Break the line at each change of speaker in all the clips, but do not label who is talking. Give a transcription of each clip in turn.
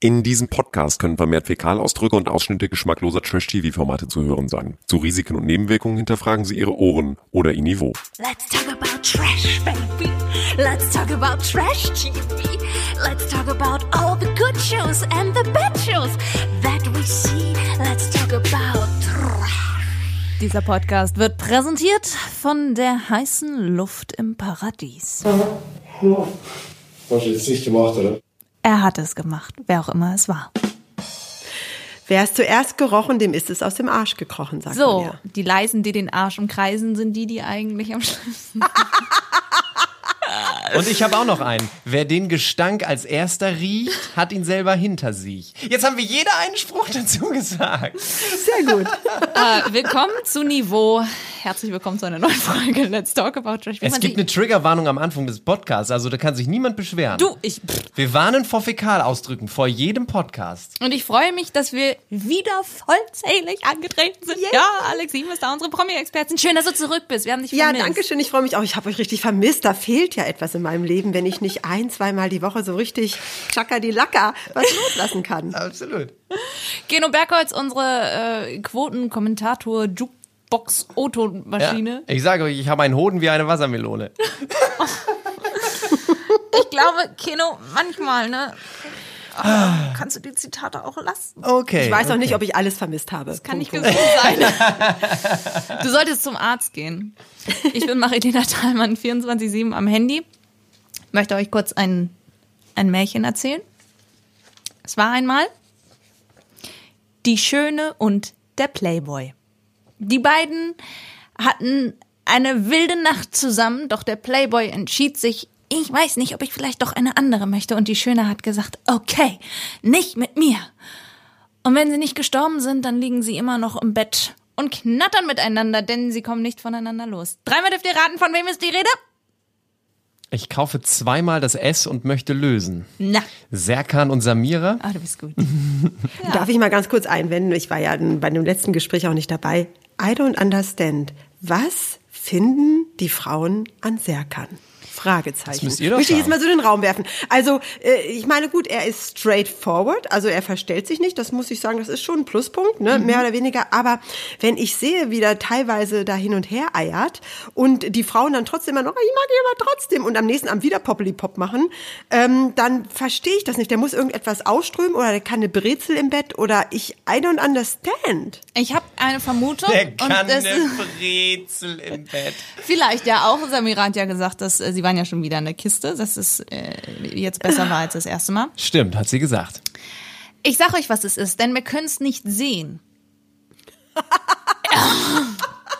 In diesem Podcast können vermehrt Fäkalausdrücke und Ausschnitte geschmackloser Trash-TV-Formate zu hören sein. Zu Risiken und Nebenwirkungen hinterfragen Sie Ihre Ohren oder Ihr Niveau.
Let's talk about trash, baby. Let's talk about trash TV. Let's talk about all the good shows and the bad shows that we see. Let's talk about trash.
Dieser Podcast wird präsentiert von der heißen Luft im Paradies.
Hast du jetzt nicht gemacht, oder?
Er hat es gemacht, wer auch immer es war.
Wer es zuerst gerochen, dem ist es aus dem Arsch gekrochen, sagt man
So,
ja.
die leisen, die den Arsch umkreisen, sind die, die eigentlich am schlimmsten.
Und ich habe auch noch einen. Wer den Gestank als erster riecht, hat ihn selber hinter sich. Jetzt haben wir jeder einen Spruch dazu gesagt.
Sehr gut.
äh, willkommen zu Niveau. Herzlich willkommen zu einer neuen Folge Let's Talk About Trash. Wie
Es gibt eine Triggerwarnung am Anfang des Podcasts, also da kann sich niemand beschweren.
Du, ich. pff.
Wir warnen vor Fäkalausdrücken vor jedem Podcast.
Und ich freue mich, dass wir wieder vollzählig angetreten sind. Ja, Alex Sieben ist da, unsere Promi-Expertin. Schön, dass du zurück bist. Wir haben dich
Ja,
vermisst.
danke schön. Ich freue mich auch. Ich habe euch richtig vermisst. Da fehlt ja etwas in meinem Leben, wenn ich nicht ein, zweimal die Woche so richtig Chaka die Lacker was loslassen kann.
Absolut.
Geno Bergholz, unsere äh, Quoten-Kommentator, Jukebox-Oton-Maschine.
Ich sage euch, ich habe einen Hoden wie eine Wassermelone.
Ich glaube, Keno, manchmal, ne? Ah, kannst du die Zitate auch lassen?
Okay.
Ich weiß
okay.
auch nicht, ob ich alles vermisst habe. Das
Kann nicht gesund sein. Du solltest zum Arzt gehen. Ich bin Marilena Thalmann, 24-7 am Handy. Möchte euch kurz ein, ein Märchen erzählen. Es war einmal die Schöne und der Playboy. Die beiden hatten eine wilde Nacht zusammen, doch der Playboy entschied sich, ich weiß nicht, ob ich vielleicht doch eine andere möchte. Und die Schöne hat gesagt, okay, nicht mit mir. Und wenn sie nicht gestorben sind, dann liegen sie immer noch im Bett und knattern miteinander, denn sie kommen nicht voneinander los. Dreimal dürft ihr raten, von wem ist die Rede?
Ich kaufe zweimal das S und möchte lösen.
Na,
Serkan und Samira.
ah, du bist gut.
Darf ich mal ganz kurz einwenden? Ich war ja bei dem letzten Gespräch auch nicht dabei. I don't understand. Was finden die Frauen an Serkan? Fragezeichen.
Das müsst ihr doch
Möchte ich jetzt mal so in den Raum werfen. Also, äh, ich meine, gut, er ist straightforward, also er verstellt sich nicht, das muss ich sagen, das ist schon ein Pluspunkt, ne? mehr oder weniger. Aber wenn ich sehe, wie der teilweise da hin und her eiert und die Frauen dann trotzdem immer noch, ich mag ihn aber trotzdem und am nächsten Abend wieder Poppeli-Pop machen, ähm, dann verstehe ich das nicht. Der muss irgendetwas ausströmen oder der kann eine Brezel im Bett oder ich, I don't understand.
Ich habe eine Vermutung.
Der kann
und das
eine Brezel im Bett.
vielleicht ja auch. Samira hat ja gesagt, dass äh, sie waren ja schon wieder in der Kiste, dass es äh, jetzt besser war als das erste Mal.
Stimmt, hat sie gesagt.
Ich sag euch, was es ist, denn wir können es nicht sehen.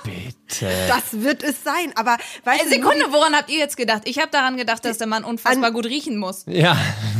Bitte.
Das wird es sein, aber weißt du,
Sekunde, woran habt ihr jetzt gedacht? Ich habe daran gedacht, dass der Mann unfassbar gut riechen muss.
Ja,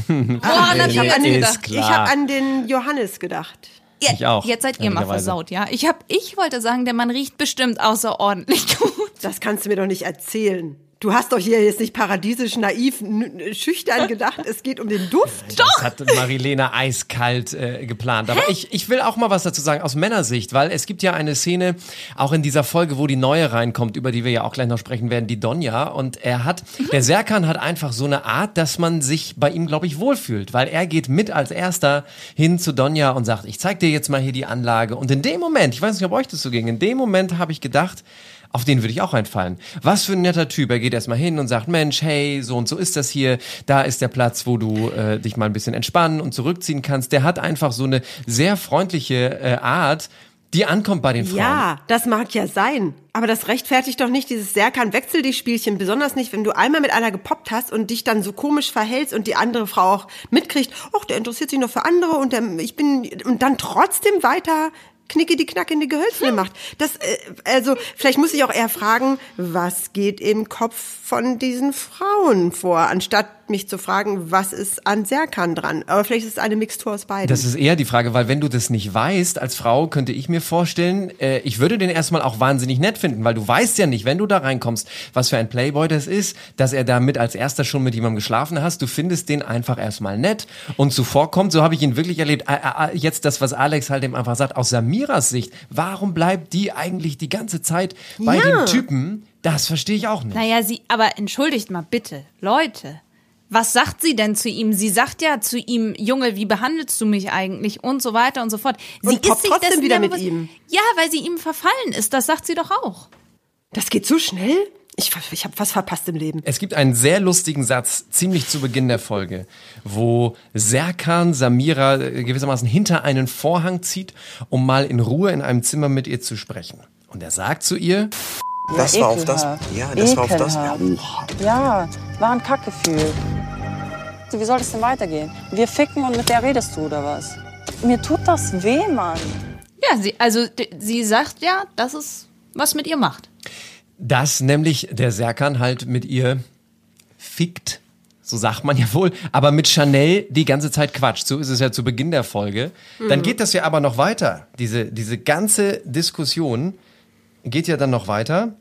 Woran habt ihr jetzt gedacht?
klar.
ich habe an den Johannes gedacht.
Ja,
Ich auch,
Jetzt seid ihr mal versaut, ja? Ich hab, ich wollte sagen, der Mann riecht bestimmt außerordentlich gut.
Das kannst du mir doch nicht erzählen. Du hast doch hier jetzt nicht paradiesisch, naiv, schüchtern gedacht, es geht um den Duft.
Das hat Marilena eiskalt äh, geplant. Aber ich, ich will auch mal was dazu sagen aus Männersicht, weil es gibt ja eine Szene, auch in dieser Folge, wo die neue reinkommt, über die wir ja auch gleich noch sprechen werden, die Donja. Und er hat, der Serkan hat einfach so eine Art, dass man sich bei ihm, glaube ich, wohlfühlt, weil er geht mit als erster hin zu Donja und sagt, ich zeig dir jetzt mal hier die Anlage. Und in dem Moment, ich weiß nicht, ob euch das so ging, in dem Moment habe ich gedacht, auf den würde ich auch reinfallen. Was für ein netter Typ. Er geht erstmal hin und sagt, Mensch, hey, so und so ist das hier. Da ist der Platz, wo du äh, dich mal ein bisschen entspannen und zurückziehen kannst. Der hat einfach so eine sehr freundliche äh, Art, die ankommt bei den Frauen.
Ja, das mag ja sein. Aber das rechtfertigt doch nicht dieses Serkan wechsel dich Spielchen, besonders nicht, wenn du einmal mit einer gepoppt hast und dich dann so komisch verhältst und die andere Frau auch mitkriegt, ach, der interessiert sich noch für andere und der, ich bin und dann trotzdem weiter knicke die Knack in die Gehölzle macht. Das äh, also vielleicht muss ich auch eher fragen, was geht im Kopf von diesen Frauen vor, anstatt mich zu fragen, was ist an Serkan dran. Aber vielleicht ist es eine Mixtur aus beiden.
Das ist eher die Frage, weil wenn du das nicht weißt, als Frau könnte ich mir vorstellen, äh, ich würde den erstmal auch wahnsinnig nett finden, weil du weißt ja nicht, wenn du da reinkommst, was für ein Playboy das ist, dass er da mit als erster schon mit jemandem geschlafen hast. Du findest den einfach erstmal nett und zuvorkommt. So habe ich ihn wirklich erlebt. Ä- ä- Jetzt das, was Alex halt eben einfach sagt, aus Samiras Sicht, warum bleibt die eigentlich die ganze Zeit bei
Ja.
dem Typen? Das verstehe ich auch nicht.
Naja, sie, aber entschuldigt mal bitte, Leute. Was sagt sie denn zu ihm? Sie sagt ja zu ihm, Junge, wie behandelst du mich eigentlich? Und so weiter und so fort. Sie
Und poppt trotzdem
dessen
wieder
ja
mit
bewusst-
ihm.
Ja, weil sie ihm verfallen ist. Das sagt sie doch auch.
Das geht so schnell? Ich, ich habe was verpasst im Leben.
Es gibt einen sehr lustigen Satz, ziemlich zu Beginn der Folge, wo Serkan Samira äh, gewissermaßen hinter einen Vorhang zieht, um mal in Ruhe in einem Zimmer mit ihr zu sprechen. Und er sagt zu ihr,
Das war auf das.
ekelhaft.
Ja, das war auf das. Ja,
Ekelhaft. Ja, war ein Kackgefühl. Wie soll es denn weitergehen? Wir ficken und mit der redest du oder was? Mir tut das weh, Mann.
Ja, sie, also sie sagt ja, dass es was mit ihr macht.
dass nämlich der Serkan halt mit ihr fickt. So sagt man ja wohl, aber mit Chanel die ganze Zeit quatscht. So ist es ja zu Beginn der Folge. Dann geht das ja aber noch weiter. Diese, diese ganze Diskussion geht ja dann noch weiter,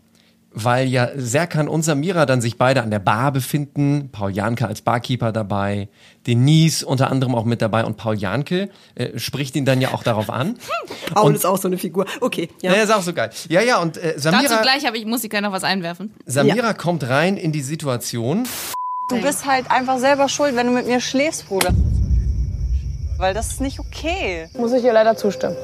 weil ja Serkan und Samira dann sich beide an der Bar befinden. Paul Janke als Barkeeper dabei, Denise unter anderem auch mit dabei und Paul Janke äh, spricht ihn dann ja auch darauf an.
Paul ist auch so eine Figur. Okay, ja.
Ja, ist auch so geil. Ja, ja, und äh, Samira,
Dazu gleich, aber ich muss sie gleich noch was einwerfen.
Samira kommt rein in die Situation.
Du bist halt einfach selber schuld, wenn du mit mir schläfst, Bruder. Weil das ist nicht okay.
Muss ich ihr leider zustimmen.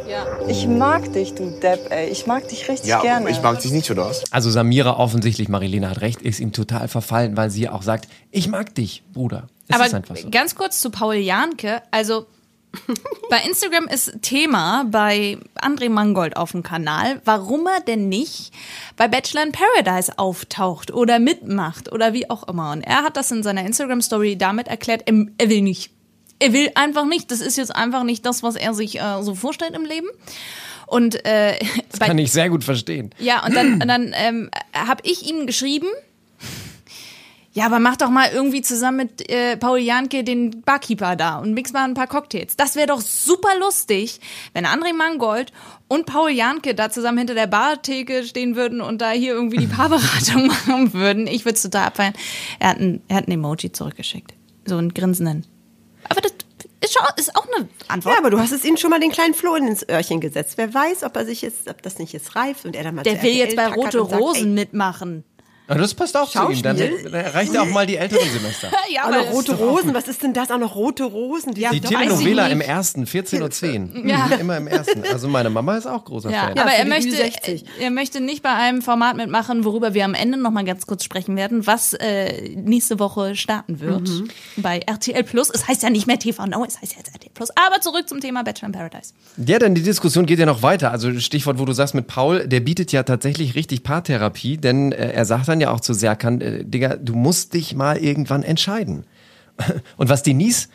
Ich mag dich, du Depp, ey. Ich mag dich richtig
ja
gerne.
ich mag dich nicht, oder was?
Also Samira offensichtlich, Marilena hat recht, ist ihm total verfallen, weil sie auch sagt, ich mag dich, Bruder. Es
Aber
ist einfach so.
ganz kurz zu Paul Janke. Also bei Instagram ist Thema bei André Mangold auf dem Kanal, warum er denn nicht bei Bachelor in Paradise auftaucht oder mitmacht oder wie auch immer. Und er hat das in seiner Instagram-Story damit erklärt, er, er will nicht. Er will einfach nicht. Das ist jetzt einfach nicht das, was er sich äh, so vorstellt im Leben. Und äh,
Das
bei,
kann ich sehr gut verstehen.
ja, und dann, und dann ähm, habe ich ihm geschrieben, ja, aber mach doch mal irgendwie zusammen mit äh, Paul Janke den Barkeeper da und mix mal ein paar Cocktails. Das wäre doch super lustig, wenn André Mangold und Paul Janke da zusammen hinter der Bartheke stehen würden und da hier irgendwie die Paarberatung machen würden. Ich würde es total abfeiern. Er hat, ein, er hat ein Emoji zurückgeschickt. So einen grinsenden. Aber das ist, schon, ist auch eine Antwort.
Ja, aber du hast es ihm schon mal den kleinen Floh ins Öhrchen gesetzt. Wer weiß, ob er sich jetzt, ob das nicht jetzt reift und er dann mal
der will jetzt bei Rote Rosen
ey,
mitmachen.
Aber das passt auch zu ihm. Dann, reicht ja auch mal die älteren Semester.
Ja,
Auch noch rote Rosen, was ist denn das? Auch noch rote Rosen?
Ja,
Die
weiß
Telenovela im ersten, 14.10 Uhr.
Ja.
Mhm, Immer im ersten. Also meine Mama ist auch großer
Ja,
Fan.
aber
für
er
die
möchte,
Ü60.
er möchte nicht bei einem Format mitmachen, worüber wir am Ende noch mal ganz kurz sprechen werden, was äh, nächste Woche starten wird bei RTL Plus. Es heißt ja nicht mehr TV Now, es heißt jetzt RTL Plus. Aber zurück zum Thema Bachelor in Paradise.
Ja, denn die Diskussion geht ja noch weiter. Also Stichwort, wo du sagst mit Paul, der bietet ja tatsächlich richtig Paartherapie, denn äh, er sagt dann ja auch zu Serkan, äh, Digga, du musst dich mal irgendwann entscheiden. Und was Denise,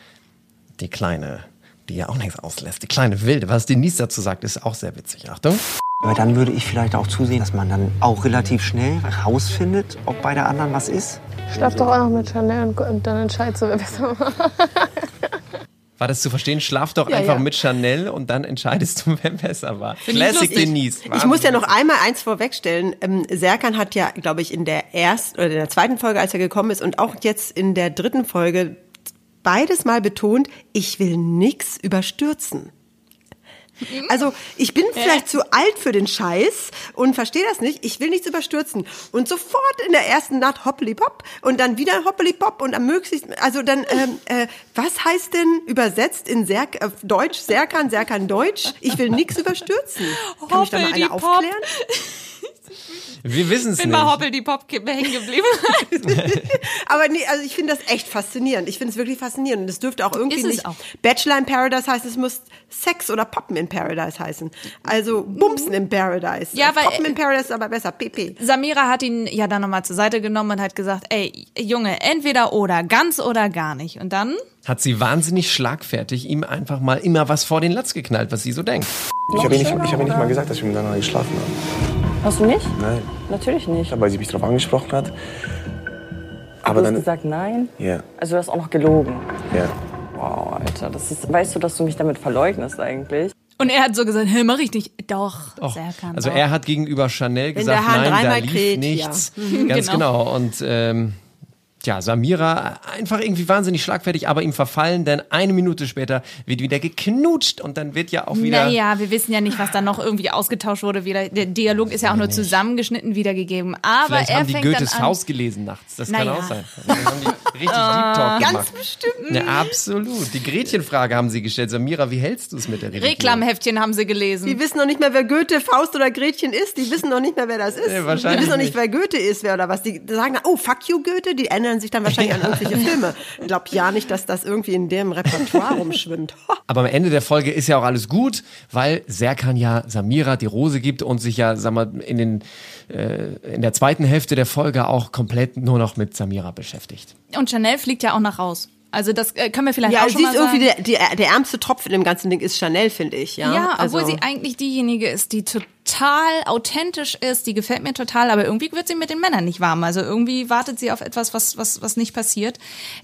die Kleine, die ja auch nichts auslässt, die kleine Wilde, was Denise dazu sagt, ist auch sehr witzig. Achtung.
Aber dann würde ich vielleicht auch zusehen, dass man dann auch relativ schnell rausfindet, ob bei der anderen was ist.
Schlaf doch auch noch mit Chanel und, und dann entscheidest du, wer besser macht.
War das zu verstehen? Schlaf doch
Ja,
einfach
ja.
mit Chanel und dann entscheidest du, wer besser war. Classic
lustig.
Denise.
Ich muss ja noch einmal eins vorwegstellen. Ähm, Serkan hat ja, glaube ich, in der ersten oder in der zweiten Folge, als er gekommen ist, und auch jetzt in der dritten Folge beides mal betont, ich will nix überstürzen. Also ich bin vielleicht zu alt für den Scheiß und verstehe das nicht. Ich will nichts überstürzen. Und sofort in der ersten Nacht hoppeli-pop und dann wieder hoppeli-pop und am möglichsten, also dann, ähm, äh, was heißt denn übersetzt in Serk auf Deutsch, Serkan, Serkan Deutsch? Ich will nichts überstürzen. Kann mich da mal einer aufklären?
Wir wissen es
Bin
nicht.
bei Hoppel die Pop hängen geblieben.
Aber nee, also ich finde das echt faszinierend. Ich finde es wirklich faszinierend. Und es dürfte auch irgendwie nicht
auch.
Bachelor in Paradise heißen, es muss Sex oder Poppen in Paradise heißen. Also Bumsen in Paradise.
Ja, weil-
Poppen in Paradise ist aber besser, PP.
Samira hat ihn ja dann nochmal zur Seite genommen und hat gesagt, ey, Junge, entweder oder, ganz oder gar nicht. Und dann
Hat sie wahnsinnig schlagfertig ihm einfach mal immer was vor den Latz geknallt, was sie so denkt.
Ich habe ihr nicht, ich hab ihr nicht mal gesagt, dass wir miteinander geschlafen haben.
Hast du nicht?
Nein.
Natürlich nicht.
Weil sie mich darauf angesprochen hat.
Du
Aber
hast
dann.
gesagt nein.
Ja,
Also du hast auch noch gelogen.
ja.
Wow, Alter, das ist, weißt du, dass du mich damit verleugnest eigentlich?
Und er hat so gesagt, hey, mach ich nicht. Doch,
Doch.
Serkan,
Also
doch.
er hat gegenüber Chanel
Wenn
gesagt, nein, da
dreimal
lief
kräht,
nichts.
ja.
Ganz
Genau.
genau. Und ähm, Tja, Samira einfach irgendwie wahnsinnig schlagfertig, aber ihm verfallen, denn eine Minute später wird wieder geknutscht und dann wird ja auch wieder.
Naja, wir wissen ja nicht, was da noch irgendwie ausgetauscht wurde. Wieder. Der Dialog ist ja auch nur zusammengeschnitten wiedergegeben. Aber
Vielleicht
er
haben die
fängt
Goethes
an.
Faust gelesen nachts. Das kann
Naja.
auch sein. Dann haben die richtig Deep Talk gemacht.
Ganz bestimmt.
Ja, absolut. Die Gretchenfrage haben sie gestellt. Samira, wie hältst du es mit der Religion?
Reklamheftchen haben sie gelesen.
Die wissen noch nicht mehr, wer Goethe, Faust oder Gretchen ist. Die wissen noch nicht mehr, wer das ist.
Nee, wahrscheinlich
die wissen noch
nicht.
nicht, wer Goethe ist, wer oder was. Die sagen oh, fuck you, Goethe. Die erinnern sich dann wahrscheinlich an irgendwelche Filme. Ich glaube ja nicht, dass das irgendwie in dem Repertoire rumschwimmt.
Aber am Ende der Folge ist ja auch alles gut, weil Serkan ja Samira die Rose gibt und sich ja, sag mal, in, den, äh, in der zweiten Hälfte der Folge auch komplett nur noch mit Samira beschäftigt.
Und Chanel fliegt ja auch nach raus. Also das äh, können wir vielleicht
Ja,
auch
sie
schon mal
ist irgendwie
sagen.
der, der, der ärmste Tropf in dem ganzen Ding ist Chanel, finde ich. Ja,
Ja,
also,
obwohl sie eigentlich diejenige ist, die total authentisch ist, die gefällt mir total, aber irgendwie wird sie mit den Männern nicht warm. Also irgendwie wartet sie auf etwas, was, was, was nicht passiert.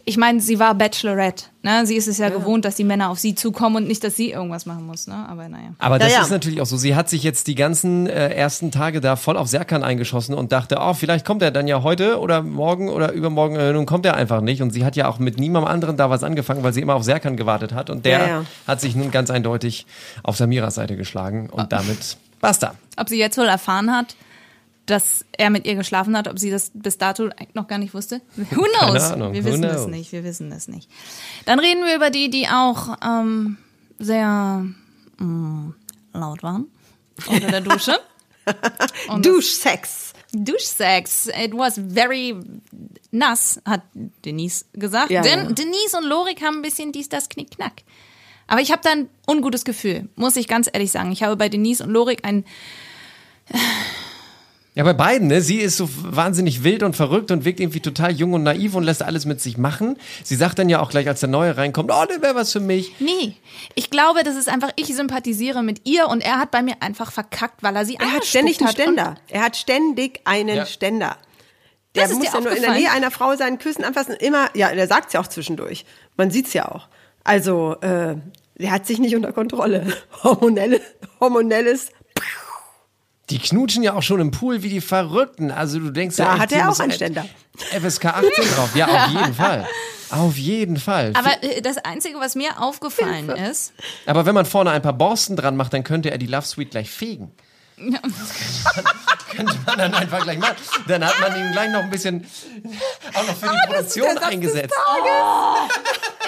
Ich meine, sie war Bachelorette, ne? Sie ist es ja, gewohnt, dass die Männer auf sie zukommen und nicht, dass sie irgendwas machen muss, ne? Aber naja.
Aber das
Ja, ja.
ist natürlich auch so. Sie hat sich jetzt die ganzen äh, ersten Tage da voll auf Serkan eingeschossen und dachte, oh, vielleicht kommt er dann ja heute oder morgen oder übermorgen. Äh, nun kommt er einfach nicht. Und sie hat ja auch mit niemandem anderen da was angefangen, weil sie immer auf Serkan gewartet hat. Und der
Ja, ja.
hat sich nun ganz eindeutig auf Samiras Seite geschlagen. Und damit basta.
Ob sie jetzt wohl erfahren hat, dass er mit ihr geschlafen hat, ob sie das bis dato noch gar nicht wusste? Who knows?
Ahnung,
wir
who
wissen das
knows?
nicht, wir wissen das nicht. Dann reden wir über die, die auch ähm, sehr mm, laut waren unter der Dusche.
Duschsex.
Duschsex. It was very nass, hat Denise gesagt.
Ja,
Denn
ja.
Denise und Lorik haben ein bisschen dies, das, knick, knack. Aber ich habe da ein ungutes Gefühl, muss ich ganz ehrlich sagen. Ich habe bei Denise und Lorik ein
Ja, bei beiden, ne? Sie ist so wahnsinnig wild und verrückt und wirkt irgendwie total jung und naiv und lässt alles mit sich machen. Sie sagt dann ja auch gleich, als der Neue reinkommt, oh, der wäre was für mich.
Nee, ich glaube, das ist einfach, ich sympathisiere mit ihr und er hat bei mir einfach verkackt, weil er sie
Er hat ständig einen
hat.
Ständer. Er hat ständig einen
Ja.
Ständer. Der
Das ist
muss ja nur in der? Nähe einer Frau sein, küssen, anfassen, immer, ja, der sagt's ja auch zwischendurch. Man sieht's ja auch. Also, äh, der hat sich nicht unter Kontrolle. Hormonelle, hormonelles,
Die knutschen ja auch schon im Pool wie die Verrückten. Also du denkst ja,
da
echt,
hat er auch einen Ständer.
FSK 18 drauf. Ja, auf jeden Fall. Auf jeden Fall.
Aber äh, das Einzige, was mir aufgefallen ist,
Aber wenn man vorne ein paar Borsten dran macht, dann könnte er die Love Suite gleich fegen. könnte man dann einfach gleich machen. Dann hat man ihn gleich noch ein bisschen auch noch für die Produktion eingesetzt.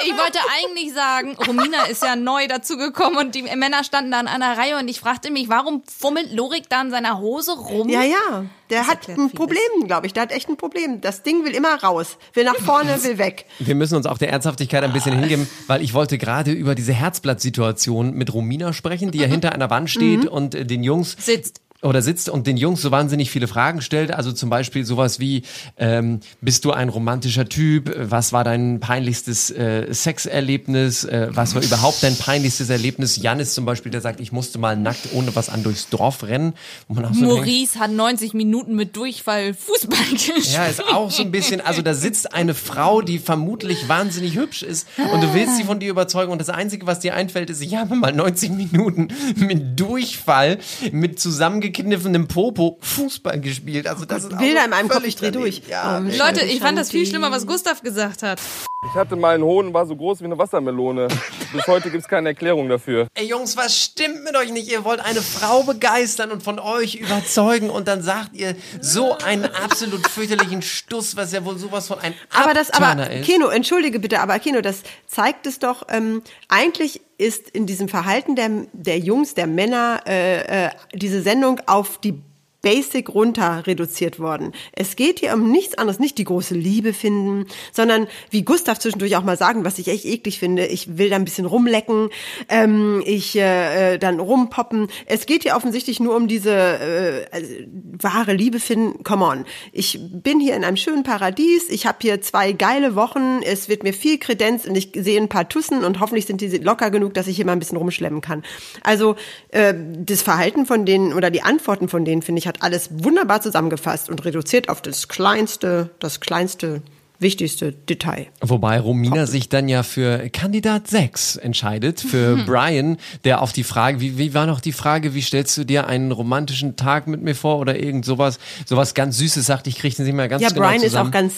ich wollte eigentlich sagen, Romina ist ja neu dazugekommen und die Männer standen da in einer Reihe und ich fragte mich, warum fummelt Lorik da in seiner Hose rum?
Ja, ja. Der
Das
hat ein
vieles.
Problem, glaube ich. Der hat echt ein Problem. Das Ding will immer raus. Will nach vorne, will weg.
Wir müssen uns auch der Ernsthaftigkeit ein bisschen hingeben, weil ich wollte gerade über diese Herzblatt-Situation mit Romina sprechen, die ja hinter einer Wand steht und äh, den Jungs
Sitzt.
Oder sitzt und den Jungs so wahnsinnig viele Fragen stellt. Also zum Beispiel sowas wie, ähm, bist du ein romantischer Typ? Was war dein peinlichstes äh, Sexerlebnis? Äh, was war überhaupt dein peinlichstes Erlebnis? Jan ist zum Beispiel, der sagt, ich musste mal nackt ohne was an durchs Dorf rennen. So denkt,
Maurice hat 90 Minuten mit Durchfall Fußball gespielt.
ja, ist auch so ein bisschen, also da sitzt eine Frau, die vermutlich wahnsinnig hübsch ist und du willst sie von dir überzeugen und das Einzige, was dir einfällt, ist, ich habe mal 90 Minuten mit Durchfall, mit zusammengekniffenem Popo Fußball gespielt. Also das ist auch
Bilder in meinem Kopf, ich dreh
daneben.
durch.
Ja,
Oh,
Leute, ich fand das viel schlimmer, was Gustav gesagt hat.
Ich hatte mal einen Hohn, war so groß wie eine Wassermelone. Bis heute gibt es keine Erklärung dafür.
Ey Jungs, was stimmt mit euch nicht? Ihr wollt eine Frau begeistern und von euch überzeugen und dann sagt ihr so einen absolut fürchterlichen Stuss, was ja wohl sowas von ein
Aber das, aber
ist.
Keno, entschuldige bitte, aber Keno, das zeigt es doch. Ähm, eigentlich ist in diesem Verhalten der, der Jungs, der Männer, äh, äh, diese Sendung auf die Basic runter reduziert worden. Es geht hier um nichts anderes, nicht die große Liebe finden, sondern wie Gustav zwischendurch auch mal sagen, was ich echt eklig finde, ich will da ein bisschen rumlecken, ähm, ich äh, äh, dann rumpoppen. Es geht hier offensichtlich nur um diese äh, also, wahre Liebe finden. Come on. Ich bin hier in einem schönen Paradies, ich habe hier zwei geile Wochen, es wird mir viel Kredenz und ich sehe ein paar Tussen und hoffentlich sind die locker genug, dass ich hier mal ein bisschen rumschlemmen kann. Also äh, das Verhalten von denen oder die Antworten von denen, finde ich, hat alles wunderbar zusammengefasst und reduziert auf das kleinste, das kleinste, wichtigste Detail.
Wobei Romina sich dann ja für Kandidat 6 entscheidet, für Brian, der auf die Frage, wie, wie war noch die Frage, wie stellst du dir einen romantischen Tag mit mir vor oder irgend sowas, sowas ganz Süßes sagt, ich kriege den nicht mehr ganz
Ja,
genau
Brian ist
zusammen.
auch ganz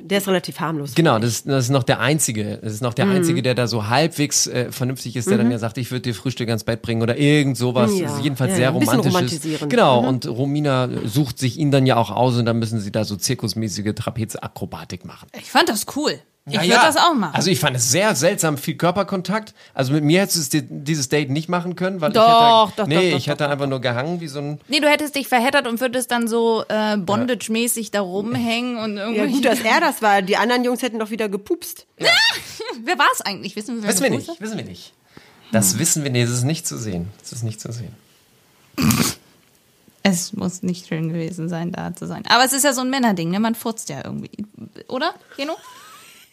Der ist relativ harmlos.
Genau, das, das ist noch der Einzige. Das ist noch der
Mhm.
Einzige, der da so halbwegs äh, vernünftig ist, der dann
Mhm.
ja sagt, ich würde dir Frühstück ans Bett bringen oder irgend sowas.
Ja,
Das ist jedenfalls
ja,
sehr romantisch.
romantisierend.
Genau,
Mhm.
und Romina sucht sich ihn dann ja auch aus und dann müssen sie da so zirkusmäßige Trapezakrobatik machen.
Ich fand das cool. Ich
Ja,
würde
ja.
das auch machen.
Also ich fand es sehr seltsam, viel Körperkontakt. Also mit mir hättest du es- dieses Date nicht machen können, weil
Doch,
ich hätte,
doch, doch,
nee,
doch,
ich hätte einfach nur gehangen wie so ein
nee, du hättest dich verheddert und würdest dann so äh, Bondage-mäßig da rumhängen und irgendwie.
Ja, gut, dass er das war. Die anderen Jungs hätten doch wieder gepupst.
Wer war es eigentlich? Wissen wir, wer
Wissen wir
das
nicht, wissen wir nicht. Das wissen wir nicht, das ist nicht zu sehen. Das ist nicht zu sehen.
Es muss nicht schön gewesen sein, da zu sein. Aber es ist ja so ein Männerding, ne? Man furzt ja irgendwie. Oder, Geno?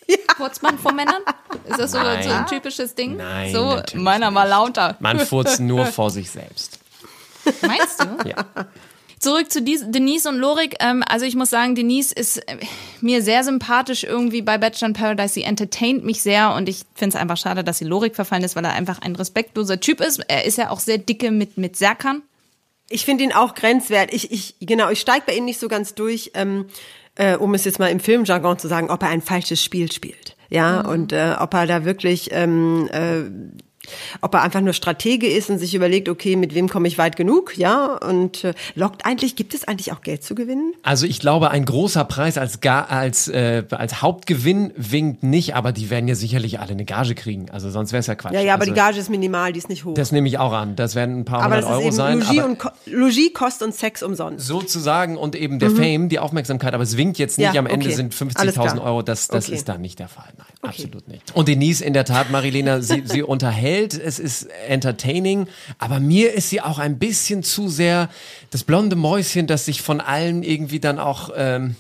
Ja. Furzt man vor Männern? Ist das so,
Nein.
so ein typisches Ding?
Nein,
So, meiner mal lauter.
Man furzt nur vor sich selbst.
Meinst du?
Ja.
Zurück zu Denise und Lorik. Ähm, also ich muss sagen, Denise ist äh, mir sehr sympathisch irgendwie bei Bachelor in Paradise. Sie entertaint mich sehr und ich finde es einfach schade, dass sie Lorik verfallen ist, weil er einfach ein respektloser Typ ist. Er ist ja auch sehr dicke mit, mit Serkan.
Ich finde ihn auch grenzwert. Ich, ich, genau, ich steige bei ihm nicht so ganz durch, ähm, äh, um es jetzt mal im Filmjargon zu sagen, ob er ein falsches Spiel spielt. Ja,
Mhm.
und äh, ob er da wirklich, ähm, äh, ob er einfach nur Stratege ist und sich überlegt, okay, mit wem komme ich weit genug, ja, und äh, lockt eigentlich, gibt es eigentlich auch Geld zu gewinnen?
Also ich glaube, ein großer Preis als, Ga als, äh, als Hauptgewinn winkt nicht, aber die werden ja sicherlich alle eine Gage kriegen. Also sonst wäre es ja Quatsch.
Ja, ja, aber
also,
die Gage ist minimal, die ist nicht hoch.
Das nehme ich auch an. Das werden ein paar
aber
hundert
das ist
Euro sein.
Logis,
aber
und Ko Logis, Kost und Sex umsonst.
sozusagen und eben der
Mhm.
Fame, die Aufmerksamkeit, aber es winkt jetzt nicht,
Ja,
am Ende
okay.
sind
Alles
50.000
klar.
Euro, das, das
Okay.
ist da nicht der Fall. Nein, absolut nicht. Und Denise in der Tat, Marilena, sie, sie unterhält, es ist entertaining, aber mir ist sie auch ein bisschen zu sehr das blonde Mäuschen, das sich von allen irgendwie dann auch, ähm,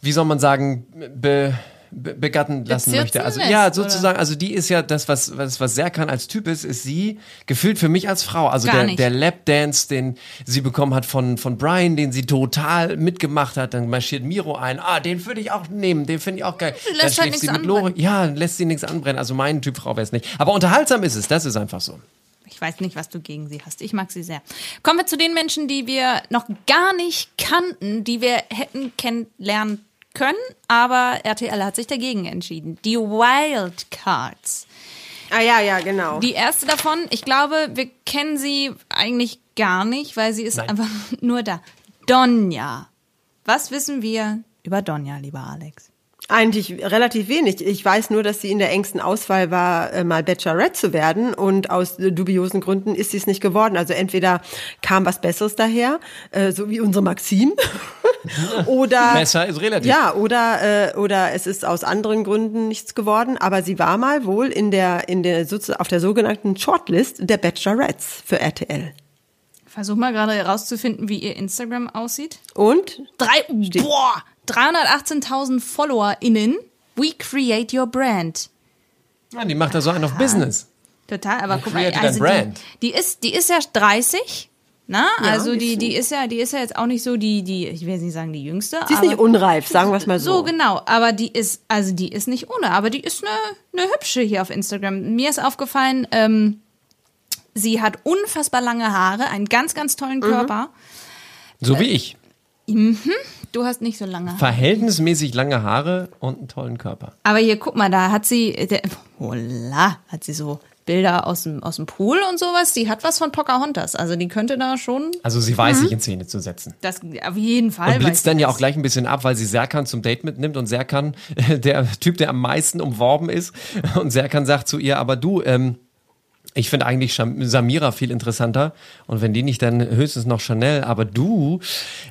wie soll man sagen, be, begatten lassen
Bezirzen
möchte. Also
lässt,
ja,
oder?
sozusagen, also die ist ja das, was, was, was Serkan als Typ ist, ist sie gefühlt für mich als Frau. Also
Gar
der,
nicht.
der Lapdance, den sie bekommen hat von, von Brian, den sie total mitgemacht hat, dann marschiert Miro ein. Ah, den würde ich auch nehmen, den finde ich auch geil.
lässt
dann
halt
sie mit Lore. Ja, lässt sie nichts anbrennen. Also mein Typ Frau wäre es nicht. Aber unterhaltsam ist es, das ist einfach so.
Ich weiß nicht, was du gegen sie hast. Ich mag sie sehr. Kommen wir zu den Menschen, die wir noch gar nicht kannten, die wir hätten kennenlernen können, aber RTL hat sich dagegen entschieden. Die Wildcards.
Ah ja, ja, genau.
Die erste davon, ich glaube, wir kennen sie eigentlich gar nicht, weil sie ist
Nein.
einfach nur da. Donja. Was wissen wir über Donja, lieber Alex?
Eigentlich relativ wenig. Ich weiß nur, dass sie in der engsten Auswahl war, äh, mal Bachelorette zu werden und aus äh, dubiosen Gründen ist sie es nicht geworden. Also entweder kam was Besseres daher, äh, so wie unsere Maxim, oder
Besser ist relativ.
ja, oder äh, oder es ist aus anderen Gründen nichts geworden. Aber sie war mal wohl in der in der auf der sogenannten Shortlist der Bachelorettes für RTL.
Versuch mal gerade herauszufinden, wie ihr Instagram aussieht.
Und
Drei, boah, 318.000 FollowerInnen. We create your brand.
Ja, die macht da so einen auf Business.
Total, aber guck mal, also die, die ist, die ist ja 30, na?
Ja,
also
die
die,
ist-
ja, die ist ja jetzt auch nicht so die, die, ich will jetzt nicht sagen die jüngste.
sie ist
aber
nicht unreif, sagen wir es mal
so
so.
genau, aber die ist, also die ist nicht ohne, aber die ist eine, eine hübsche hier auf Instagram. Mir ist aufgefallen, ähm, sie hat unfassbar lange Haare, einen ganz, ganz tollen Körper.
So wie ich.
Mhm. Du hast nicht so lange Haare.
Verhältnismäßig lange Haare und einen tollen Körper.
Aber hier, guck mal, da hat sie, der, voila, hat sie so Bilder aus dem, aus dem Pool und sowas. Die hat was von Pocahontas. Also die könnte da schon,
Also sie weiß
Mhm.
sich in Szene zu setzen.
das auf jeden Fall.
Und
weiß
blitzt dann ja auch gleich ein bisschen ab, weil sie Serkan zum Date mitnimmt und Serkan, der Typ, der am meisten umworben ist, und Serkan sagt zu ihr, aber du, ähm, ich finde eigentlich Samira viel interessanter und wenn die nicht, dann höchstens noch Chanel, aber du,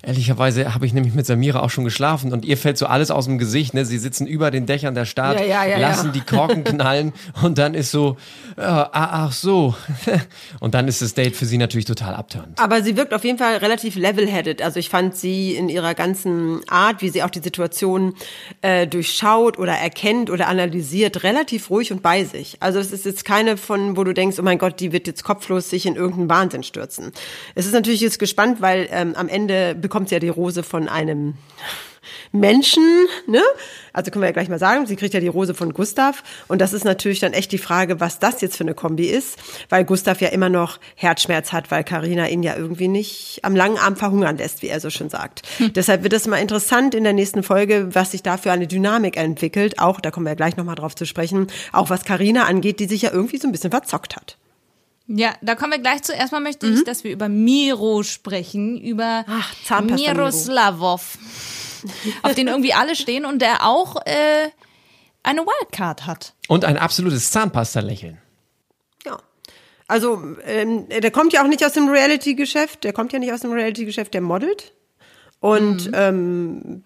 ehrlicherweise habe ich nämlich mit Samira auch schon geschlafen und ihr fällt so alles aus dem Gesicht, ne? Sie sitzen über den Dächern der Stadt,
Ja, ja, ja,
lassen die Korken knallen und dann ist so, äh, ah, ach so. Und dann ist das Date für sie natürlich total abtörend.
Aber sie wirkt auf jeden Fall relativ level-headed. Also ich fand sie in ihrer ganzen Art, wie sie auch die Situation äh, durchschaut oder erkennt oder analysiert, relativ ruhig und bei sich. Also es ist jetzt keine von, wo du denkst, oh mein Gott, die wird jetzt kopflos sich in irgendeinen Wahnsinn stürzen. Es ist natürlich jetzt gespannt, weil ähm, am Ende bekommt sie ja die Rose von einem Menschen, ne? Also können wir ja gleich mal sagen, sie kriegt ja die Rose von Gustav. Und das ist natürlich dann echt die Frage, was das jetzt für eine Kombi ist, weil Gustav ja immer noch Herzschmerz hat, weil Karina ihn ja irgendwie nicht am langen Arm verhungern lässt, wie er so schön sagt. Deshalb wird es mal interessant in der nächsten Folge, was sich da für eine Dynamik entwickelt. Auch, da kommen wir ja gleich nochmal drauf zu sprechen, auch was Karina angeht, die sich ja irgendwie so ein bisschen verzockt hat.
Ja, da kommen wir gleich zu. Erstmal möchte ich, dass wir über Miro sprechen, über
Ach, Zahnpasta Miro.
Auf den irgendwie alle stehen und der auch äh, eine Wildcard hat.
Und ein absolutes Zahnpasta-Lächeln.
Ja. Also, ähm, der kommt ja auch nicht aus dem Reality-Geschäft. Der kommt ja nicht aus dem Reality-Geschäft, der modelt. Und ähm,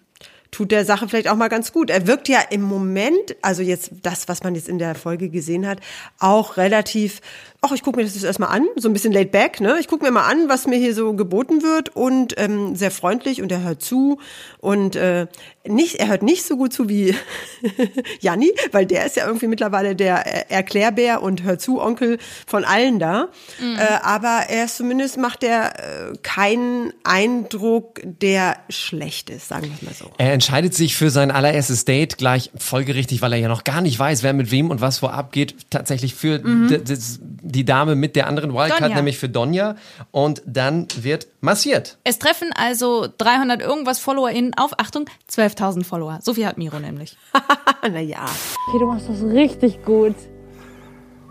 tut der Sache vielleicht auch mal ganz gut. Er wirkt ja im Moment, also jetzt das, was man jetzt in der Folge gesehen hat, auch relativ, ach, ich gucke mir das jetzt erstmal an, so ein bisschen laid back, ne? Ich gucke mir mal an, was mir hier so geboten wird und ähm, sehr freundlich und er hört zu und äh, nicht, er hört nicht so gut zu wie Janni, weil der ist ja irgendwie mittlerweile der Erklärbär und hört zu Onkel von allen da. Äh, aber er ist zumindest macht er äh, keinen Eindruck, der schlecht ist, sagen wir es mal so.
Er entscheidet sich für sein allererstes Date gleich folgerichtig, weil er ja noch gar nicht weiß, wer mit wem und was wo abgeht, tatsächlich für d- das- die Dame mit der anderen Wildcard,
Donja.
nämlich für Donja. Und dann wird massiert.
Es treffen also 300 irgendwas FollowerInnen auf, Achtung, 12.000 Follower. So viel hat Miro nämlich.
naja.
Okay, du machst das richtig gut.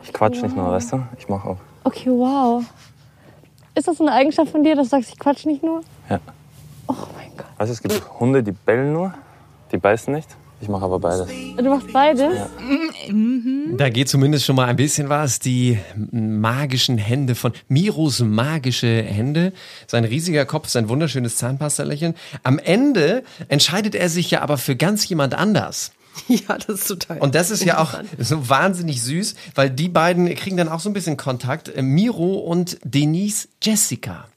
Ich quatsch nicht nur, weißt du? Ich mach auch.
Okay, wow. Ist das eine Eigenschaft von dir, dass du sagst, ich quatsch nicht nur?
Ja.
Oh mein Gott.
Du, es gibt Hunde, die bellen nur, die beißen nicht. Ich mache aber beides.
Du machst beides?
Da geht zumindest schon mal ein bisschen was. Die magischen Hände von Miros magische Hände. Sein riesiger Kopf, sein wunderschönes Zahnpasta-Lächeln. Am Ende entscheidet er sich ja aber für ganz jemand anders.
Ja, das ist total.
Und das ist ja auch so wahnsinnig süß, weil die beiden kriegen dann auch so ein bisschen Kontakt. Miro und Denise Jessica.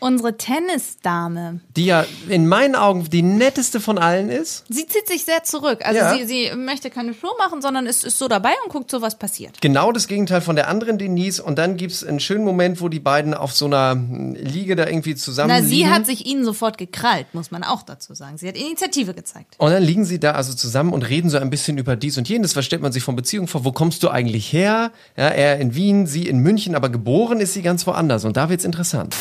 Unsere Tennisdame.
Die ja in meinen Augen die netteste von allen ist.
Sie zieht sich sehr zurück. Also
Ja.
sie, sie möchte keine Show machen, sondern ist, ist so dabei und guckt so, was passiert.
Genau das Gegenteil von der anderen Denise. Und dann gibt's einen schönen Moment, wo die beiden auf so einer Liege da irgendwie zusammen
Na, sie hat sich ihnen sofort gekrallt, muss man auch dazu sagen. Sie hat Initiative gezeigt.
Und dann liegen sie da also zusammen und reden so ein bisschen über dies und jenes. Was stellt man sich von Beziehung vor? Wo kommst du eigentlich her? Ja, er in Wien, sie in München, aber geboren ist sie ganz woanders. Und da wird's interessant.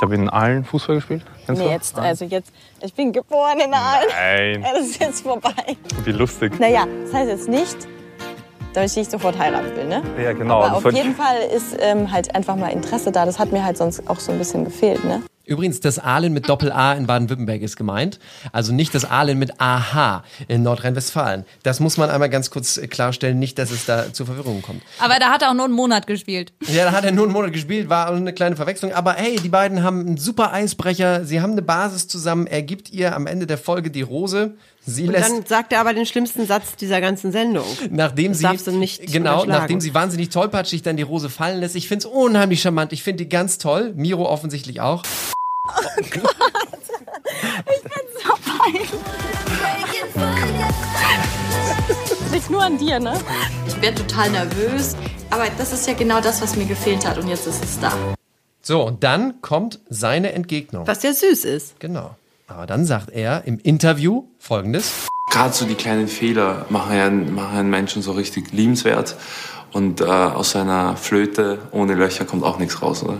Ich habe in allen Fußball gespielt. Kennst
Nee, jetzt, also jetzt, ich bin geboren in Aalen.
Nein.
Das ist jetzt vorbei.
Wie lustig.
Naja, das heißt jetzt nicht, dass ich nicht sofort heiraten will, ne?
Ja, genau.
Aber auf jeden Fall ist ähm, halt einfach mal Interesse da. Das hat mir halt sonst auch so ein bisschen gefehlt, ne?
Übrigens, das Aalen mit Doppel-A in Baden-Württemberg ist gemeint. Also nicht das Aalen mit AH in Nordrhein-Westfalen. Das muss man einmal ganz kurz klarstellen, nicht, dass es da zu Verwirrungen kommt.
Aber da hat er auch nur einen Monat gespielt.
Ja, da hat er nur einen Monat gespielt, war eine kleine Verwechslung. Aber hey, die beiden haben einen super Eisbrecher. Sie haben eine Basis zusammen. Er gibt ihr am Ende der Folge die Rose. Sie
Und
lässt
dann sagt er aber den schlimmsten Satz dieser ganzen Sendung.
nachdem
Das
sie
darfst du nicht
genau, nachdem sie wahnsinnig tollpatschig dann die Rose fallen lässt. Ich find's unheimlich charmant. Ich finde die ganz toll. Miro offensichtlich auch.
Liegt nur an dir, ne?
Ich werde total nervös, aber das ist ja genau das, was mir gefehlt hat und jetzt ist es da.
So, und dann kommt seine Entgegnung.
Was ja süß ist.
Genau. Aber dann sagt er im Interview folgendes.
Gerade so die kleinen Fehler machen einen, machen einen Menschen so richtig liebenswert. Und äh, aus seiner Flöte ohne Löcher kommt auch nichts raus, oder?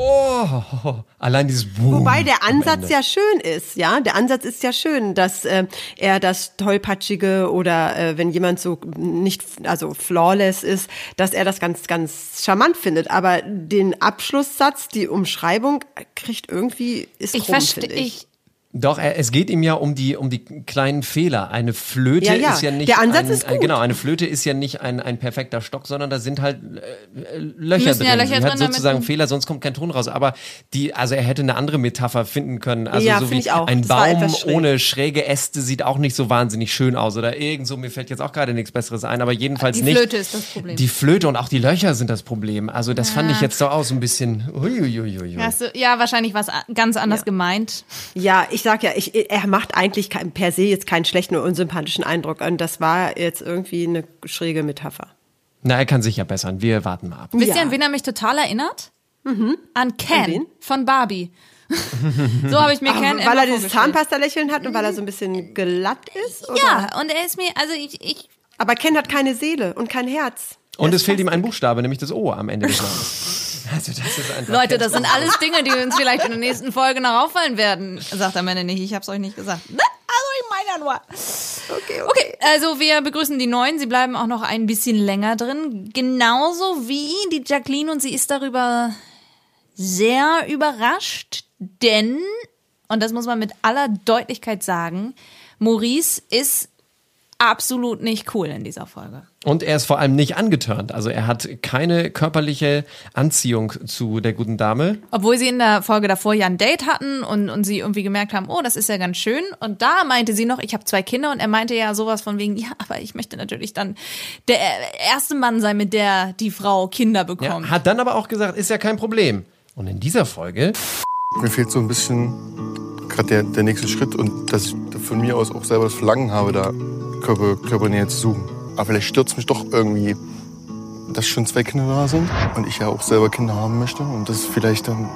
Oh, allein dieses Boom
Wobei der Ansatz ja schön ist, ja. Der Ansatz ist ja schön, dass äh, er das tollpatschige oder äh, wenn jemand so nicht, also flawless ist, dass er das ganz, ganz charmant findet. Aber den Abschlusssatz, die Umschreibung kriegt irgendwie ist
Ich
krumm, ich.
ich,
Doch, er, es geht ihm ja um die, um die kleinen Fehler. Eine Flöte
Ja, ja.
ist ja nicht.
Der Ansatz
ein,
ist gut.
genau, eine Flöte ist ja nicht ein, ein perfekter Stock, sondern da sind halt äh, Löcher
Müssen
drin.
ja Löcher
hat
drin,
sozusagen Fehler, sonst kommt kein Ton raus. Aber die, also er hätte eine andere Metapher finden können. Also
Ja,
so wie
ich auch.
ein
Das
Baum
schräg.
ohne schräge Äste sieht auch nicht so wahnsinnig schön aus. Oder irgend so, mir fällt jetzt auch gerade nichts Besseres ein, aber jedenfalls
die
nicht.
Flöte ist das Problem.
Die Flöte und auch die Löcher sind das Problem. Also das fand ich jetzt doch auch so ein bisschen. Uiuiuiui.
Hast du, ja, wahrscheinlich was ganz anders gemeint.
Ja, ich sag ja, ich, er macht eigentlich kein, per se jetzt keinen schlechten oder unsympathischen Eindruck. Und das war jetzt irgendwie eine schräge Metapher.
Na, er kann sich ja bessern. Wir warten mal ab.
Wisst
Ja.
ihr, an wen er mich total erinnert? An Ken von Barbie. So habe ich mir Ken
Weil
immer
er dieses. Zahnpasta-Lächeln hat und weil er so ein bisschen glatt ist? Oder?
Ja, und er ist mir, also ich, ich
Aber Ken hat keine Seele und kein Herz.
Und es fehlt ihm ein Buchstabe, nämlich das O am Ende des Namens. Also das ist einfach
Leute, das sind alles Dinge, die uns vielleicht in der nächsten Folge noch auffallen werden. Sagt am Ende nicht, ich hab's euch nicht gesagt. Ne? Also ich meine ja nur.
Okay,
Okay, also wir begrüßen die Neuen. Sie bleiben auch noch ein bisschen länger drin. Genauso wie die Jacqueline und sie ist darüber sehr überrascht, denn, und das muss man mit aller Deutlichkeit sagen, Maurice ist absolut nicht cool in dieser Folge.
Und er ist vor allem nicht angeturnt. Also er hat keine körperliche Anziehung zu der guten Dame.
Obwohl sie in der Folge davor ja ein Date hatten und, und sie irgendwie gemerkt haben, oh, das ist ja ganz schön. Und da meinte sie noch, ich habe zwei Kinder und er meinte ja sowas von wegen, ja, aber ich möchte natürlich dann der erste Mann sein, mit der die Frau Kinder
Ja,
bekommt.
hat dann aber auch gesagt, ist ja kein Problem. Und in dieser Folge
Mir fehlt so ein bisschen gerade der, der nächste Schritt und dass ich von mir aus auch selber das Verlangen habe, da Körper, Körpernähe zu suchen. Aber vielleicht stört es mich doch irgendwie, dass schon zwei Kinder da sind und ich ja auch selber Kinder haben möchte. Und das ist vielleicht dann,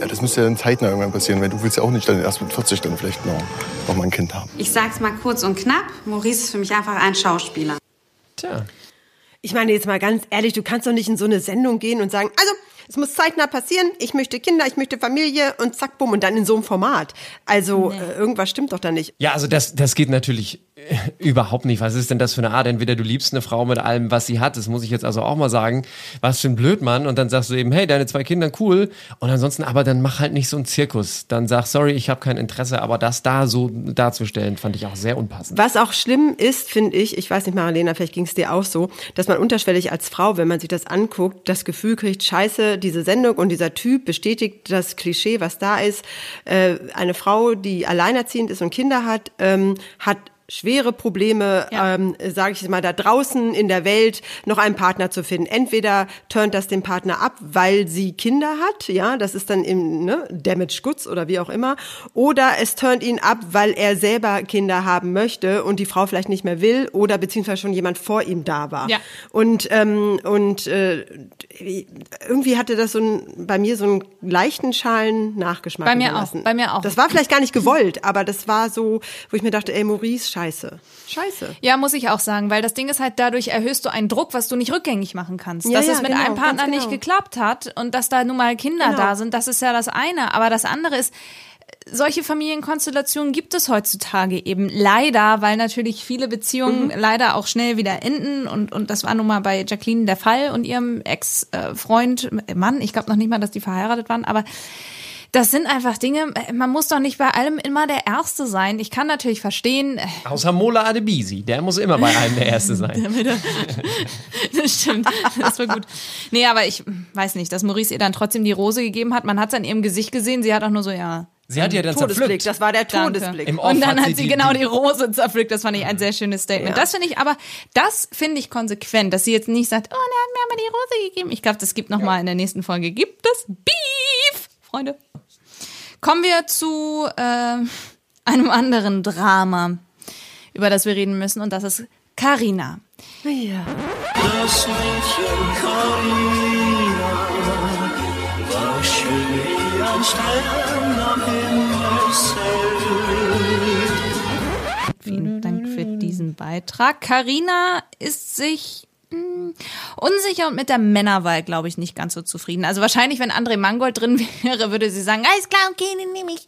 ja, das müsste ja dann zeitnah irgendwann passieren, weil du willst ja auch nicht dann erst mit 40 dann vielleicht noch, noch mal ein Kind haben.
Ich sag's mal kurz und knapp. Maurice ist für mich einfach ein Schauspieler.
Tja.
Ich meine jetzt mal ganz ehrlich, du kannst doch nicht in so eine Sendung gehen und sagen, also, es muss zeitnah passieren, ich möchte Kinder, ich möchte Familie und zack, bumm, und dann in so einem Format. Also, äh, irgendwas stimmt doch da nicht.
Ja, also das, das geht natürlich überhaupt nicht. Was ist denn das für eine Art? Entweder du liebst eine Frau mit allem, was sie hat, das muss ich jetzt also auch mal sagen. Was für ein Blödmann. Und dann sagst du eben, hey, deine zwei Kinder, cool. Und ansonsten, aber dann mach halt nicht so einen Zirkus. Dann sag, sorry, ich habe kein Interesse. Aber das da so darzustellen, fand ich auch sehr unpassend.
Was auch schlimm ist, finde ich, ich weiß nicht, Marilena, vielleicht ging es dir auch so, dass man unterschwellig als Frau, wenn man sich das anguckt, das Gefühl kriegt, scheiße, diese Sendung und dieser Typ bestätigt das Klischee, was da ist. Äh, eine Frau, die alleinerziehend ist und Kinder hat, ähm, hat schwere Probleme, ähm, sage ich mal, da draußen in der Welt noch einen Partner zu finden. Entweder turnt das den Partner ab, weil sie Kinder hat, ja, das ist dann im ne, Damage Goods oder wie auch immer, oder es turnt ihn ab, weil er selber Kinder haben möchte und die Frau vielleicht nicht mehr will oder beziehungsweise schon jemand vor ihm da war.
Ja.
Und ähm, und äh, irgendwie hatte das so ein, bei mir so einen leichten schalen Nachgeschmack.
Bei mir
hinterlassen.
auch, bei mir auch.
Das war vielleicht gar nicht gewollt, aber das war so, wo ich mir dachte, ey Maurice, scheiße, scheiße.
Ja, muss ich auch sagen, weil das Ding ist halt, dadurch erhöhst du einen Druck, was du nicht rückgängig machen kannst.
Ja,
dass
ja,
es mit
genau,
einem Partner
ganz
nicht
genau.
geklappt hat und dass da nun mal Kinder
Genau.
da sind, das ist ja das eine. Aber das andere ist, solche Familienkonstellationen gibt es heutzutage eben leider, weil natürlich viele Beziehungen
Mhm.
leider auch schnell wieder enden und, und das war nun mal bei Jacqueline der Fall und ihrem Ex-Freund, Mann, ich glaube noch nicht mal, dass die verheiratet waren, aber das sind einfach Dinge, man muss doch nicht bei allem immer der Erste sein. Ich kann natürlich verstehen, äh,
Außer Mola Adebisi. Der muss immer bei einem der Erste sein.
das stimmt, das war gut. Nee, aber ich weiß nicht, dass Maurice ihr dann trotzdem die Rose gegeben hat. Man hat es an ihrem Gesicht gesehen, sie hat auch nur so, ja.
Sie hat ja dann
Todesblick,
zerpflückt.
das war der. Todesblick.
Im Off
Und dann
hat
hat
sie
sie
die-
genau
die-
Rose zerpflückt. Das fand ich ein sehr schönes Statement.
Ja.
Das finde ich aber, das finde ich konsequent, dass sie jetzt nicht sagt, oh, der hat mir aber die Rose gegeben. Ich glaube, das gibt noch mal in der nächsten Folge. Gibt es Beef, Freunde. Kommen wir zu äh, einem anderen Drama, über das wir reden müssen, und das ist Carina.
Ja.
Das Mädchen Carina war schön wie ein Stern
Vielen Dank für diesen Beitrag. Carina ist sich mh, unsicher und mit der Männerwahl, glaube ich, nicht ganz so zufrieden. Also wahrscheinlich, wenn André Mangold drin wäre, würde sie sagen, alles klar, okay, den nehme ich.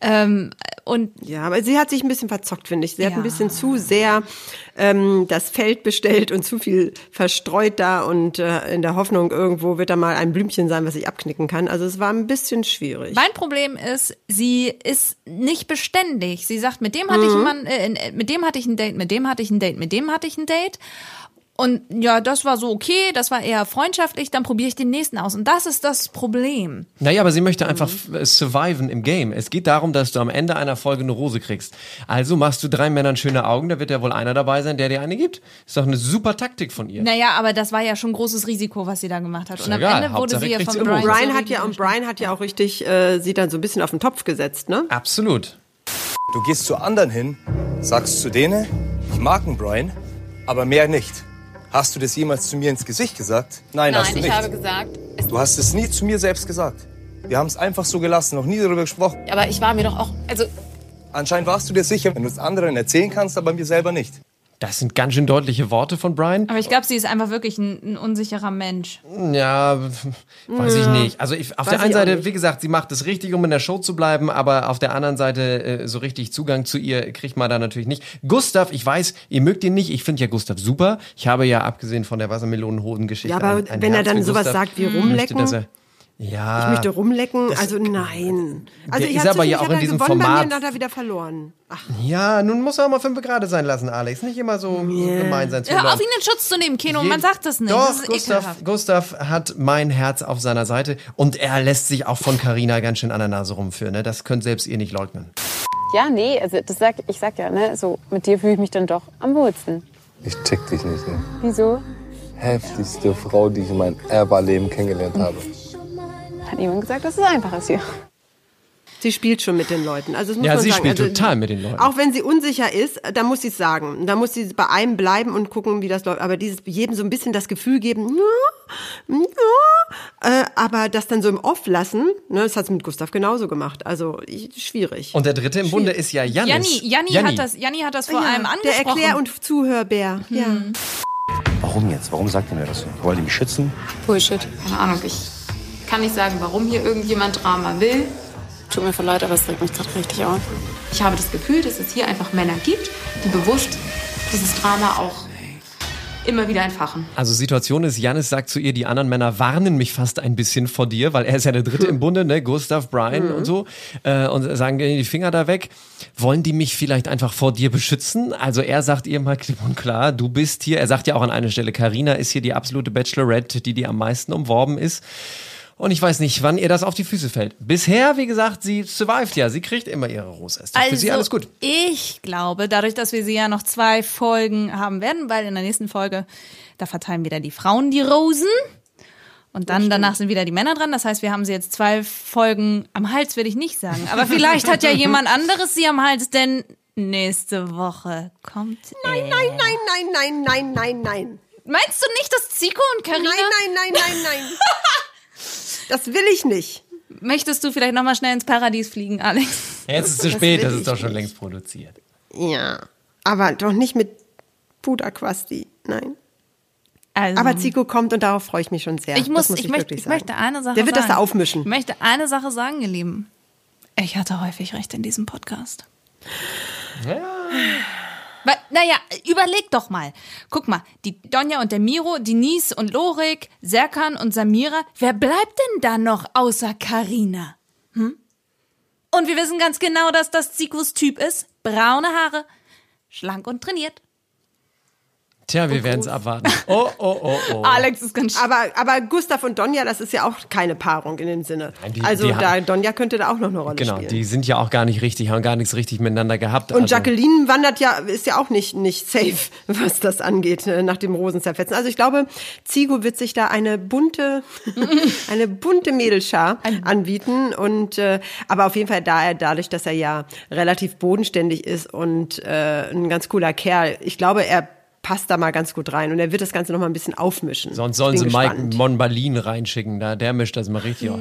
Ähm, und
Ja, aber sie hat sich ein bisschen verzockt, finde ich. Sie hat
Ja.
ein bisschen zu sehr ähm, das Feld bestellt und zu viel verstreut da und äh, in der Hoffnung, irgendwo wird da mal ein Blümchen sein, was ich abknicken kann. Also es war ein bisschen schwierig.
mein Problem ist, sie ist nicht beständig. Sie sagt, mit dem hatte ich
Mhm.
einen Mann, äh, mit dem hatte ich ein Date, mit dem hatte ich ein Date, mit dem hatte ich ein Date. Und ja, das war so okay, das war eher freundschaftlich, dann probiere ich den nächsten aus. Und das ist das Problem.
Naja, aber sie möchte einfach äh, surviven im Game. Es geht darum, dass du am Ende einer Folge eine Rose kriegst. Also machst du drei Männern schöne Augen, da wird ja wohl einer dabei sein, der dir eine gibt. Ist doch eine super Taktik von ihr.
Naja, aber das war ja schon großes Risiko, was sie da gemacht hat. Und am
egal,
Ende wurde
Hauptsache
sie ja von
sie
Brian.
Hat ja und Brian hat ja auch richtig äh, sie dann so ein bisschen auf den Topf gesetzt, ne?
Absolut.
Du gehst zu anderen hin, sagst zu denen, ich mag einen Brian, aber mehr nicht. Hast du das jemals zu mir ins Gesicht gesagt? Nein, hast du nicht.
gesagt,
Du hast es nie zu mir selbst gesagt. Wir haben es einfach so gelassen, noch nie darüber gesprochen.
Aber ich war mir doch auch, also
Anscheinend warst du dir sicher, wenn du es anderen erzählen kannst, aber mir selber nicht.
Das sind ganz schön deutliche Worte von Brian.
Aber ich glaube, sie ist einfach wirklich ein, ein unsicherer Mensch.
Ja, weiß ich
Ja.
nicht. Also ich, auf
Weiß
der einen
ich
Seite,
nicht.
wie gesagt, sie macht es richtig, um in der Show zu bleiben, aber auf der anderen Seite äh, so richtig Zugang zu ihr kriegt man da natürlich nicht. Gustav, ich weiß, ihr mögt ihn nicht. Ich finde ja Gustav super. Ich habe ja abgesehen von der Wassermelonenhoden-Geschichte.
Ja, aber
ein- ein
wenn er
Herz
dann
für
sowas
Gustav.
sagt wie
Möchte,
rumlecken.
er- ja.
Ich möchte rumlecken, also nein. Also ich
ist
hab
aber
zwischen-
ja auch in diesem
gewonnen, bei mir
Format-
dann hat er wieder verloren. Ach,
Ja, nun muss er auch mal fünf gerade sein lassen, Alex. Nicht immer so gemein sein zu
Hör auf, ihn in Schutz zu nehmen, Keno. Man sagt das nicht.
Doch,
das ist
Gustav,
ekelhaft.
Gustav hat mein Herz auf seiner Seite und er lässt sich auch von Carina ganz schön an der Nase rumführen. Ne? Das könnt selbst ihr nicht leugnen.
Ja, nee, also das sag, ich sag ja, ne, so mit dir fühle ich mich dann doch am wohlsten.
Ich check dich nicht, ne?
Wieso?
Heftigste Frau, die ich in meinem Ever-Leben kennengelernt habe.
Hat jemand gesagt, dass es einfach ist hier.
Sie spielt schon mit den Leuten. Also das muss
Ja,
man
sie
sagen.
spielt
also,
total mit den Leuten.
Auch wenn sie unsicher ist, da muss sie es sagen. Da muss sie bei einem bleiben und gucken, wie das läuft. Aber dieses jedem so ein bisschen das Gefühl geben, ja, ja, äh, aber das dann so im Off lassen, ne, das hat sie mit Gustav genauso gemacht. Also ich, schwierig.
Und der dritte im Bunde ist ja Jannis.
Janni, Janni, Hat das, Janni hat das vor
Ja,
allem
der
angesprochen.
Erklär- und Zuhörbär. Ja.
Warum jetzt? Warum sagt ihr mir das so? Wollt ihr mich schützen?
Bullshit. Keine Ahnung, ich kann nicht sagen, warum hier irgendjemand Drama will.
Tut mir voll leid, aber es regt mich gerade richtig auf.
Ich habe das Gefühl, dass es hier einfach Männer gibt, die bewusst dieses Drama auch immer wieder entfachen.
Also Situation ist, Jannis sagt zu ihr, die anderen Männer warnen mich fast ein bisschen vor dir, weil er ist ja der Dritte im Bunde, ne? Gustav, Brian
Mhm.
und so. Äh, und sagen die Finger da weg. Wollen die mich vielleicht einfach vor dir beschützen? Also er sagt ihr mal klipp und klar, du bist hier. Er sagt ja auch an einer Stelle, Karina ist hier die absolute Bachelorette, die die am meisten umworben ist. Und ich weiß nicht, wann ihr das auf die Füße fällt. Bisher, wie gesagt, sie survived ja. Sie kriegt immer ihre Rose. Ist doch für sie alles gut.
Ich glaube, dadurch, dass wir sie ja noch zwei Folgen haben werden, weil in der nächsten Folge, da verteilen wieder die Frauen die Rosen. Und dann danach sind wieder die Männer dran. Das heißt, wir haben sie jetzt zwei Folgen am Hals, würde ich nicht sagen. Aber vielleicht hat ja jemand anderes sie am Hals, denn nächste Woche kommt.
Nein, nein, nein, nein, nein, nein, nein, nein.
Meinst du nicht, dass Zico und Karina?
Nein, nein, nein, nein, nein. das will ich nicht.
Möchtest du vielleicht noch mal schnell ins Paradies fliegen, Alex?
Jetzt ist es zu
Das
spät,
will
das ist doch schon
nicht.
längst produziert.
Ja, aber doch nicht mit Puderquasti. Nein.
Also,
Aber Zico kommt und darauf freue ich mich schon sehr.
ich muss,
das muss
ich,
ich,
möchte,
wirklich
ich
sagen.
möchte eine Sache
Der wird
sagen.
das da aufmischen.
Ich möchte eine Sache sagen, ihr Lieben. Ich hatte häufig recht in diesem Podcast. Weil, naja, überleg doch mal. Guck mal, die Donja und der Miro, Denise und Lorik, Serkan und Samira. Wer bleibt denn da noch außer Karina? Hm? Und wir wissen ganz genau, dass das Zikos Typ ist. Braune Haare, schlank und trainiert.
Tja, wir werden es abwarten. Oh, oh, oh, oh.
Alex ist ganz
aber, aber Gustav und Donja, das ist ja auch keine Paarung in dem Sinne.
Nein, die-
also
die
da
haben-
Donja könnte da auch noch eine Rolle
Genau,
spielen.
die sind ja auch gar nicht richtig, haben gar nichts richtig miteinander gehabt.
Und
also.
Jacqueline wandert ja, ist ja auch nicht, nicht safe, was das angeht, äh, nach dem Rosenzerfetzen. Also ich glaube, Zigo wird sich da eine bunte, eine bunte Mädelschar anbieten. Und äh, aber auf jeden Fall da er dadurch, dass er ja relativ bodenständig ist und äh, ein ganz cooler Kerl, ich glaube, er passt da mal ganz gut rein und er wird das Ganze noch mal ein bisschen aufmischen.
Sonst sollen sie
bin
Mike
gespannt.
Monbalin reinschicken, da, der mischt das mal richtig auf.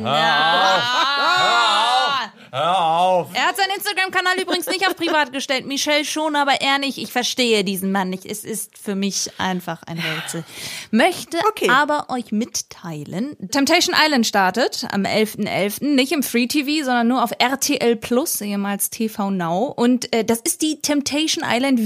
Hör auf!
Er hat seinen Instagram-Kanal übrigens nicht auf privat gestellt. Michelle schon, aber er nicht. Ich verstehe diesen Mann nicht. Es ist für mich einfach ein Rätsel. Möchte aber euch mitteilen, Temptation Island startet am 11.11. Nicht im Free TV, sondern nur auf RTL Plus, ehemals TV Now. Und äh, das ist die Temptation Island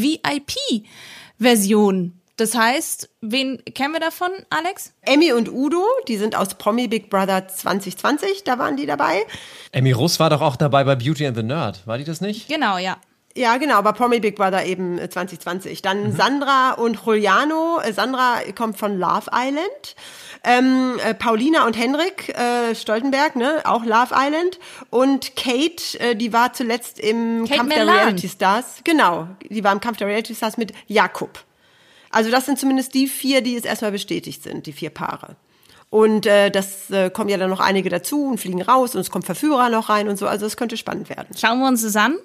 VIP-Version. Das heißt, wen kennen wir davon, Alex?
Emmy und Udo, die sind aus Promi Big Brother 2020, da waren die dabei.
Emmy Russ war doch auch dabei bei Beauty and the Nerd, war die das nicht?
Genau, ja.
Ja, genau, aber Promi Big Brother eben äh, 2020. Dann Sandra und Juliano. Äh, Sandra kommt von Love Island. Ähm, äh, Paulina und Henrik äh, Stoltenberg, ne, auch Love Island. Und Kate, äh, die war zuletzt im
Kate
Kampf der
Melan.
Reality Stars. Genau, die war im Kampf der Reality Stars mit Jakob. Also das sind zumindest die vier, die jetzt erstmal bestätigt sind, die vier Paare. Und äh, das äh, kommen ja dann noch einige dazu und fliegen raus und es kommen Verführer noch rein und so. Also es könnte spannend werden.
Schauen wir uns das an.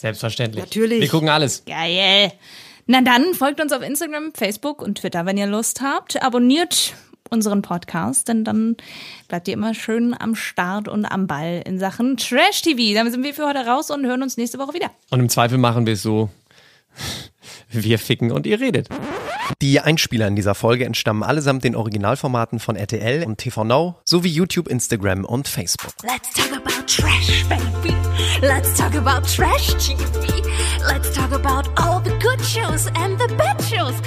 Selbstverständlich.
Natürlich.
Wir gucken alles.
Geil. Na dann, folgt uns auf Instagram, Facebook und Twitter, wenn ihr Lust habt. Abonniert unseren Podcast, denn dann bleibt ihr immer schön am Start und am Ball in Sachen Trash TV. Damit sind wir für heute raus und hören uns nächste Woche wieder.
Und im Zweifel machen wir es so, wir ficken und ihr redet.
Die Einspieler in dieser Folge entstammen allesamt den Originalformaten von RTL und TV Now sowie YouTube, Instagram und Facebook.
Let's talk about trash, baby. Let's talk about trash TV. Let's talk about all the good shows and the bad shows.